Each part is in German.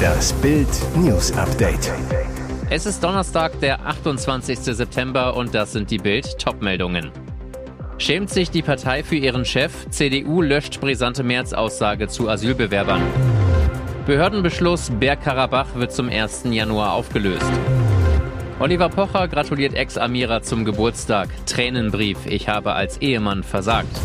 Das Bild News Update. Es ist Donnerstag, der 28. September und das sind die Bild Topmeldungen. Schämt sich die Partei für ihren Chef? CDU löscht brisante März-Aussage zu Asylbewerbern. Behördenbeschluss Bergkarabach wird zum 1. Januar aufgelöst. Oliver Pocher gratuliert Ex-Amira zum Geburtstag. Tränenbrief, ich habe als Ehemann versagt.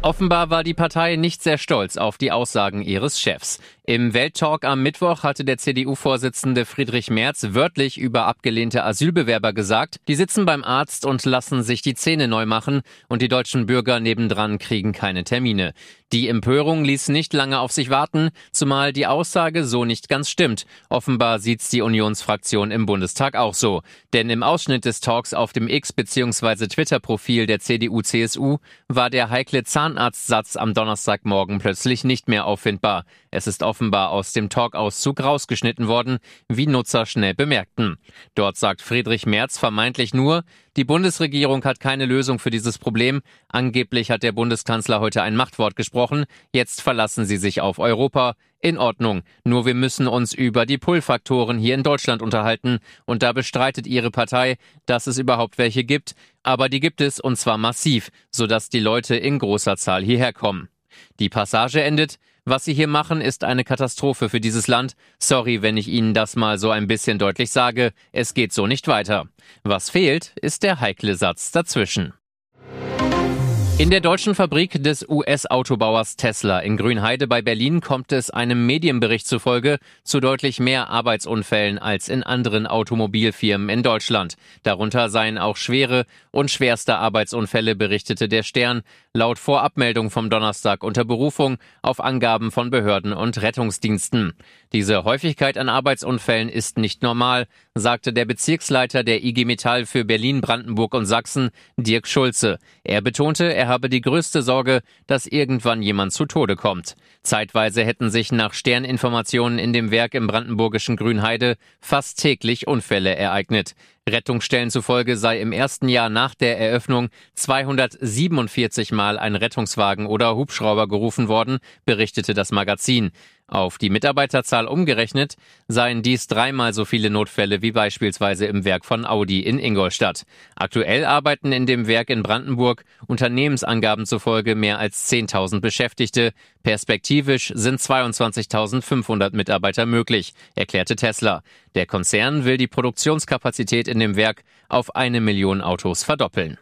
Offenbar war die Partei nicht sehr stolz auf die Aussagen ihres Chefs. Im Welttalk am Mittwoch hatte der CDU-Vorsitzende Friedrich Merz wörtlich über abgelehnte Asylbewerber gesagt, die sitzen beim Arzt und lassen sich die Zähne neu machen und die deutschen Bürger nebendran kriegen keine Termine. Die Empörung ließ nicht lange auf sich warten, zumal die Aussage so nicht ganz stimmt. Offenbar sieht's die Unionsfraktion im Bundestag auch so. Denn im Ausschnitt des Talks auf dem X- bzw. Twitter-Profil der CDU-CSU war der heikle Zahnarztsatz am Donnerstagmorgen plötzlich nicht mehr auffindbar. Es ist offenbar aus dem Talkauszug rausgeschnitten worden, wie Nutzer schnell bemerkten. Dort sagt Friedrich Merz vermeintlich nur, die Bundesregierung hat keine Lösung für dieses Problem. Angeblich hat der Bundeskanzler heute ein Machtwort gesprochen. Jetzt verlassen sie sich auf Europa. In Ordnung. Nur wir müssen uns über die Pull-Faktoren hier in Deutschland unterhalten. Und da bestreitet Ihre Partei, dass es überhaupt welche gibt. Aber die gibt es und zwar massiv, sodass die Leute in großer Zahl hierher kommen. Die Passage endet. Was Sie hier machen, ist eine Katastrophe für dieses Land. Sorry, wenn ich Ihnen das mal so ein bisschen deutlich sage. Es geht so nicht weiter. Was fehlt, ist der heikle Satz dazwischen. In der deutschen Fabrik des US-Autobauers Tesla in Grünheide bei Berlin kommt es einem Medienbericht zufolge zu deutlich mehr Arbeitsunfällen als in anderen Automobilfirmen in Deutschland. Darunter seien auch schwere und schwerste Arbeitsunfälle, berichtete der Stern, laut Vorabmeldung vom Donnerstag unter Berufung auf Angaben von Behörden und Rettungsdiensten. Diese Häufigkeit an Arbeitsunfällen ist nicht normal, sagte der Bezirksleiter der IG Metall für Berlin, Brandenburg und Sachsen, Dirk Schulze. Er betonte, er habe die größte Sorge, dass irgendwann jemand zu Tode kommt. Zeitweise hätten sich nach Sterninformationen in dem Werk im brandenburgischen Grünheide fast täglich Unfälle ereignet. Rettungsstellen zufolge sei im ersten Jahr nach der Eröffnung 247 Mal ein Rettungswagen oder Hubschrauber gerufen worden, berichtete das Magazin. Auf die Mitarbeiterzahl umgerechnet seien dies dreimal so viele Notfälle wie beispielsweise im Werk von Audi in Ingolstadt. Aktuell arbeiten in dem Werk in Brandenburg Unternehmensangaben zufolge mehr als 10.000 Beschäftigte. Perspektivisch sind 22.500 Mitarbeiter möglich, erklärte Tesla. Der Konzern will die Produktionskapazität in dem Werk auf eine Million Autos verdoppeln.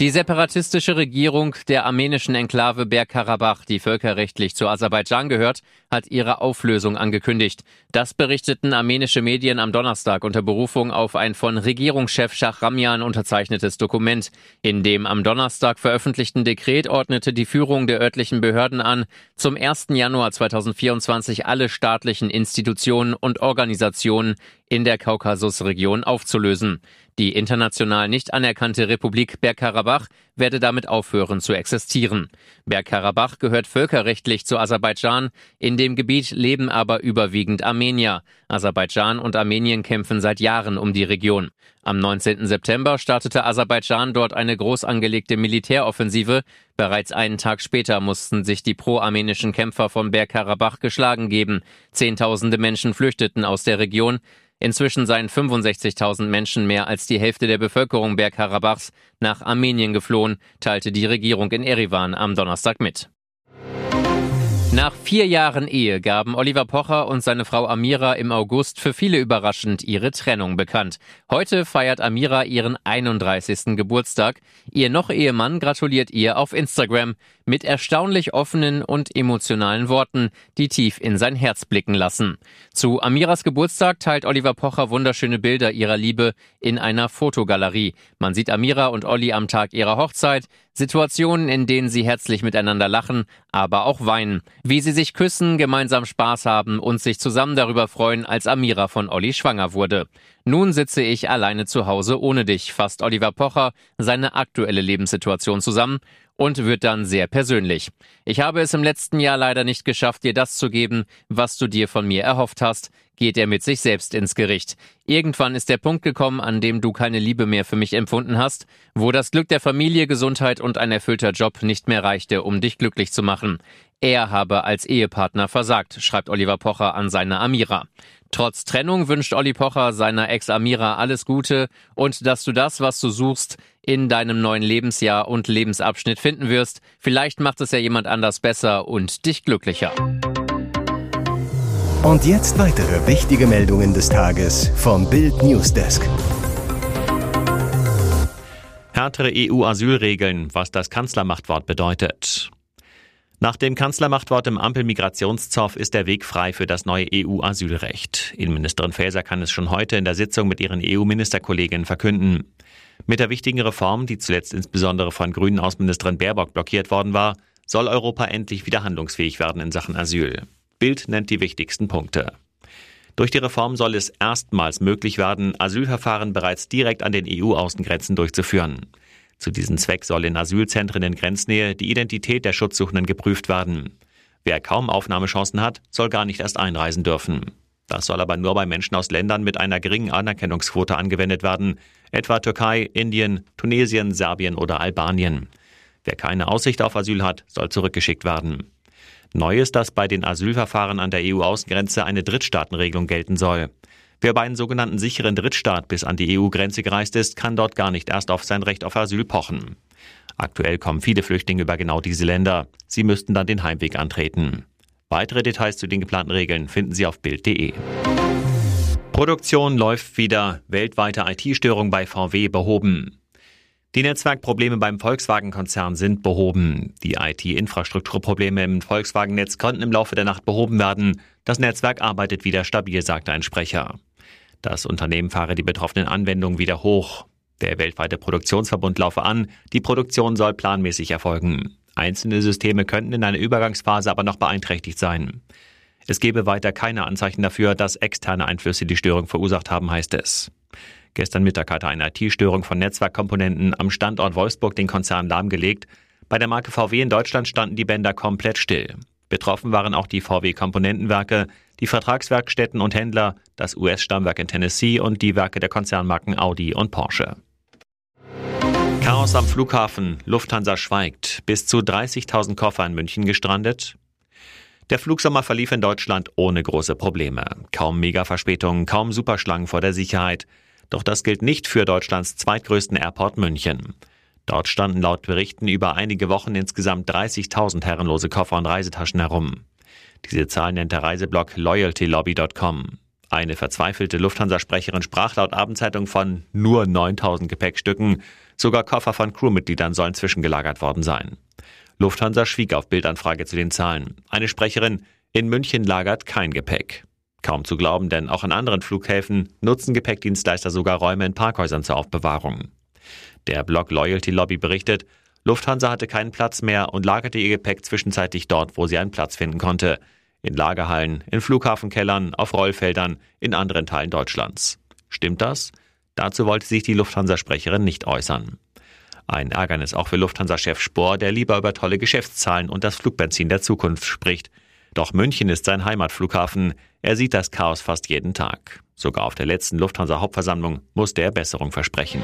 Die separatistische Regierung der armenischen Enklave Bergkarabach, die völkerrechtlich zu Aserbaidschan gehört, hat ihre Auflösung angekündigt. Das berichteten armenische Medien am Donnerstag unter Berufung auf ein von Regierungschef Schachramjan unterzeichnetes Dokument. In dem am Donnerstag veröffentlichten Dekret ordnete die Führung der örtlichen Behörden an, zum 1. Januar 2024 alle staatlichen Institutionen und Organisationen in der Kaukasusregion aufzulösen. Die international nicht anerkannte Republik Bergkarabach werde damit aufhören zu existieren. Bergkarabach gehört völkerrechtlich zu Aserbaidschan, in dem Gebiet leben aber überwiegend Armenier. Aserbaidschan und Armenien kämpfen seit Jahren um die Region. Am 19. September startete Aserbaidschan dort eine groß angelegte Militäroffensive. Bereits einen Tag später mussten sich die pro-armenischen Kämpfer von Bergkarabach geschlagen geben. Zehntausende Menschen flüchteten aus der Region. Inzwischen seien 65.000 Menschen mehr als die Hälfte der Bevölkerung Bergkarabachs nach Armenien geflohen, teilte die Regierung in Erivan am Donnerstag mit. Nach vier Jahren Ehe gaben Oliver Pocher und seine Frau Amira im August für viele überraschend ihre Trennung bekannt. Heute feiert Amira ihren 31. Geburtstag. Ihr noch Ehemann gratuliert ihr auf Instagram mit erstaunlich offenen und emotionalen Worten, die tief in sein Herz blicken lassen. Zu Amiras Geburtstag teilt Oliver Pocher wunderschöne Bilder ihrer Liebe in einer Fotogalerie. Man sieht Amira und Olli am Tag ihrer Hochzeit, Situationen, in denen sie herzlich miteinander lachen, aber auch weinen. Wie sie sich küssen, gemeinsam Spaß haben und sich zusammen darüber freuen, als Amira von Olli schwanger wurde. Nun sitze ich alleine zu Hause ohne dich, fasst Oliver Pocher seine aktuelle Lebenssituation zusammen und wird dann sehr persönlich. Ich habe es im letzten Jahr leider nicht geschafft, dir das zu geben, was du dir von mir erhofft hast, geht er mit sich selbst ins Gericht. Irgendwann ist der Punkt gekommen, an dem du keine Liebe mehr für mich empfunden hast, wo das Glück der Familie, Gesundheit und ein erfüllter Job nicht mehr reichte, um dich glücklich zu machen. Er habe als Ehepartner versagt, schreibt Oliver Pocher an seine Amira. Trotz Trennung wünscht Olli Pocher seiner Ex Amira alles Gute und dass du das, was du suchst, in deinem neuen Lebensjahr und Lebensabschnitt finden wirst. Vielleicht macht es ja jemand anders besser und dich glücklicher. Und jetzt weitere wichtige Meldungen des Tages vom Bild Newsdesk. Härtere EU-Asylregeln, was das Kanzlermachtwort bedeutet. Nach dem Kanzlermachtwort im Ampel-Migrationszoff ist der Weg frei für das neue EU-Asylrecht. Innenministerin Faeser kann es schon heute in der Sitzung mit ihren EU-Ministerkolleginnen verkünden. Mit der wichtigen Reform, die zuletzt insbesondere von Grünen Außenministerin Baerbock blockiert worden war, soll Europa endlich wieder handlungsfähig werden in Sachen Asyl. Bild nennt die wichtigsten Punkte. Durch die Reform soll es erstmals möglich werden, Asylverfahren bereits direkt an den EU-Außengrenzen durchzuführen. Zu diesem Zweck soll in Asylzentren in Grenznähe die Identität der Schutzsuchenden geprüft werden. Wer kaum Aufnahmechancen hat, soll gar nicht erst einreisen dürfen. Das soll aber nur bei Menschen aus Ländern mit einer geringen Anerkennungsquote angewendet werden, etwa Türkei, Indien, Tunesien, Serbien oder Albanien. Wer keine Aussicht auf Asyl hat, soll zurückgeschickt werden. Neu ist, dass bei den Asylverfahren an der EU-Außengrenze eine Drittstaatenregelung gelten soll. Wer bei einem sogenannten sicheren Drittstaat bis an die EU-Grenze gereist ist, kann dort gar nicht erst auf sein Recht auf Asyl pochen. Aktuell kommen viele Flüchtlinge über genau diese Länder. Sie müssten dann den Heimweg antreten. Weitere Details zu den geplanten Regeln finden Sie auf Bild.de. Produktion läuft wieder. Weltweite IT-Störung bei VW behoben. Die Netzwerkprobleme beim Volkswagen-Konzern sind behoben. Die IT-Infrastrukturprobleme im Volkswagen-Netz konnten im Laufe der Nacht behoben werden. Das Netzwerk arbeitet wieder stabil, sagte ein Sprecher. Das Unternehmen fahre die betroffenen Anwendungen wieder hoch. Der weltweite Produktionsverbund laufe an, die Produktion soll planmäßig erfolgen. Einzelne Systeme könnten in einer Übergangsphase aber noch beeinträchtigt sein. Es gebe weiter keine Anzeichen dafür, dass externe Einflüsse die Störung verursacht haben, heißt es. Gestern Mittag hatte eine IT-Störung von Netzwerkkomponenten am Standort Wolfsburg den Konzern lahmgelegt. Bei der Marke VW in Deutschland standen die Bänder komplett still. Betroffen waren auch die VW-Komponentenwerke, die Vertragswerkstätten und Händler, das US-Stammwerk in Tennessee und die Werke der Konzernmarken Audi und Porsche. Chaos am Flughafen. Lufthansa schweigt. Bis zu 30.000 Koffer in München gestrandet. Der Flugsommer verlief in Deutschland ohne große Probleme. Kaum Megaverspätungen, kaum Superschlangen vor der Sicherheit. Doch das gilt nicht für Deutschlands zweitgrößten Airport München. Dort standen laut Berichten über einige Wochen insgesamt 30.000 herrenlose Koffer und Reisetaschen herum. Diese Zahl nennt der Reiseblog loyaltylobby.com. Eine verzweifelte Lufthansa-Sprecherin sprach laut Abendzeitung von nur 9000 Gepäckstücken. Sogar Koffer von Crewmitgliedern sollen zwischengelagert worden sein. Lufthansa schwieg auf Bildanfrage zu den Zahlen. Eine Sprecherin, in München lagert kein Gepäck. Kaum zu glauben, denn auch an anderen Flughäfen nutzen Gepäckdienstleister sogar Räume in Parkhäusern zur Aufbewahrung. Der Blog Loyalty Lobby berichtet, Lufthansa hatte keinen Platz mehr und lagerte ihr Gepäck zwischenzeitlich dort, wo sie einen Platz finden konnte. In Lagerhallen, in Flughafenkellern, auf Rollfeldern, in anderen Teilen Deutschlands. Stimmt das? Dazu wollte sich die Lufthansa-Sprecherin nicht äußern. Ein Ärgernis auch für Lufthansa-Chef Spohr, der lieber über tolle Geschäftszahlen und das Flugbenzin der Zukunft spricht. Doch München ist sein Heimatflughafen. Er sieht das Chaos fast jeden Tag. Sogar auf der letzten Lufthansa-Hauptversammlung musste er Besserung versprechen.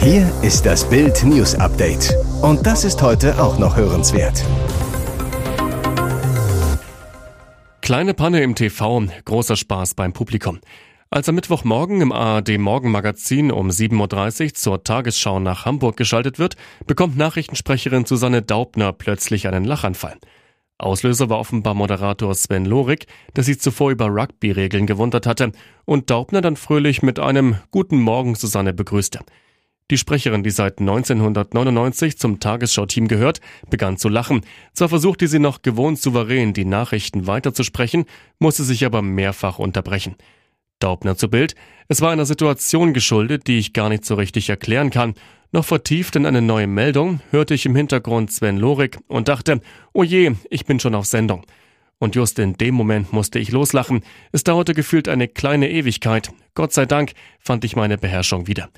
Hier ist das Bild News Update. Und das ist heute auch noch hörenswert. Kleine Panne im TV, großer Spaß beim Publikum. Als am Mittwochmorgen im ARD Morgenmagazin um 7.30 Uhr zur Tagesschau nach Hamburg geschaltet wird, bekommt Nachrichtensprecherin Susanne Daubner plötzlich einen Lachanfall. Auslöser war offenbar Moderator Sven Lorik, der sich zuvor über Rugby-Regeln gewundert hatte und Daubner dann fröhlich mit einem Guten Morgen Susanne begrüßte. Die Sprecherin, die seit 1999 zum Tagesschau-Team gehört, begann zu lachen. Zwar versuchte sie noch gewohnt souverän die Nachrichten weiterzusprechen, musste sich aber mehrfach unterbrechen. Daubner zu Bild. Es war einer Situation geschuldet, die ich gar nicht so richtig erklären kann. Noch vertieft in eine neue Meldung hörte ich im Hintergrund Sven Lorik und dachte, oh je, ich bin schon auf Sendung. Und just in dem Moment musste ich loslachen. Es dauerte gefühlt eine kleine Ewigkeit. Gott sei Dank fand ich meine Beherrschung wieder.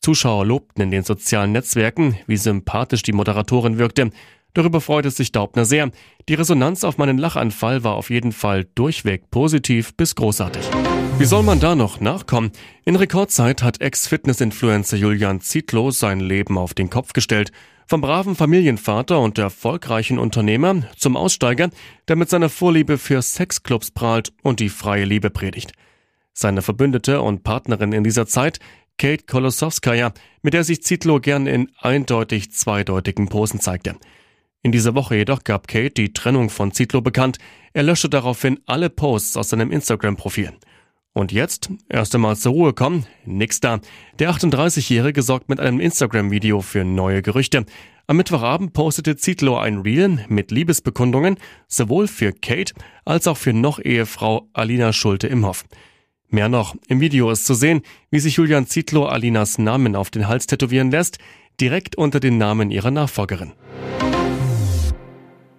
Zuschauer lobten in den sozialen Netzwerken, wie sympathisch die Moderatorin wirkte. Darüber freute sich Daubner sehr. Die Resonanz auf meinen Lachanfall war auf jeden Fall durchweg positiv bis großartig. Wie soll man da noch nachkommen? In Rekordzeit hat Ex-Fitness-Influencer Julian Zietlow sein Leben auf den Kopf gestellt. Vom braven Familienvater und erfolgreichen Unternehmer zum Aussteiger, der mit seiner Vorliebe für Sexclubs prahlt und die freie Liebe predigt. Seine Verbündete und Partnerin in dieser Zeit Kate Kolosowskaja, mit der sich Zitlo gern in eindeutig zweideutigen Posen zeigte. In dieser Woche jedoch gab Kate die Trennung von Zitlo bekannt. Er löschte daraufhin alle Posts aus seinem Instagram-Profil. Und jetzt, erst einmal zur Ruhe kommen, nix da. Der 38-Jährige sorgt mit einem Instagram-Video für neue Gerüchte. Am Mittwochabend postete Zitlo ein Reel mit Liebesbekundungen, sowohl für Kate als auch für noch Ehefrau Alina Schulte-Imhoff. Mehr noch, im Video ist zu sehen, wie sich Julian Zietlow Alinas Namen auf den Hals tätowieren lässt, direkt unter den Namen ihrer Nachfolgerin.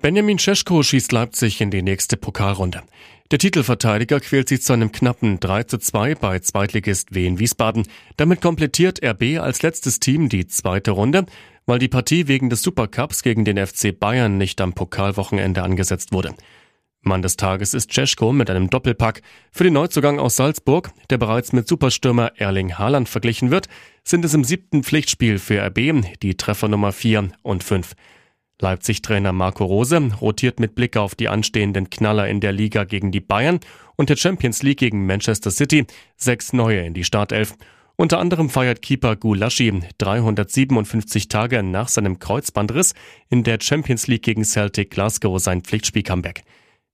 Benjamin Cesko schießt Leipzig in die nächste Pokalrunde. Der Titelverteidiger quält sich zu einem knappen 3 zu 2 bei Zweitligist Wien Wiesbaden. Damit komplettiert RB als letztes Team die zweite Runde, weil die Partie wegen des Supercups gegen den FC Bayern nicht am Pokalwochenende angesetzt wurde. Mann des Tages ist Cesko mit einem Doppelpack. Für den Neuzugang aus Salzburg, der bereits mit Superstürmer Erling Haaland verglichen wird, sind es im siebten Pflichtspiel für RB die Treffer Nummer 4 und 5. Leipzig-Trainer Marco Rose rotiert mit Blick auf die anstehenden Knaller in der Liga gegen die Bayern und der Champions League gegen Manchester City sechs neue in die Startelf. Unter anderem feiert Keeper Gulaschi 357 Tage nach seinem Kreuzbandriss in der Champions League gegen Celtic Glasgow sein Pflichtspiel-Comeback.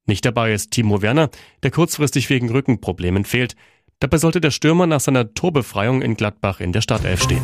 Nicht dabei ist Timo Werner, der kurzfristig wegen Rückenproblemen fehlt. Dabei sollte der Stürmer nach seiner Torbefreiung in Gladbach in der Startelf stehen.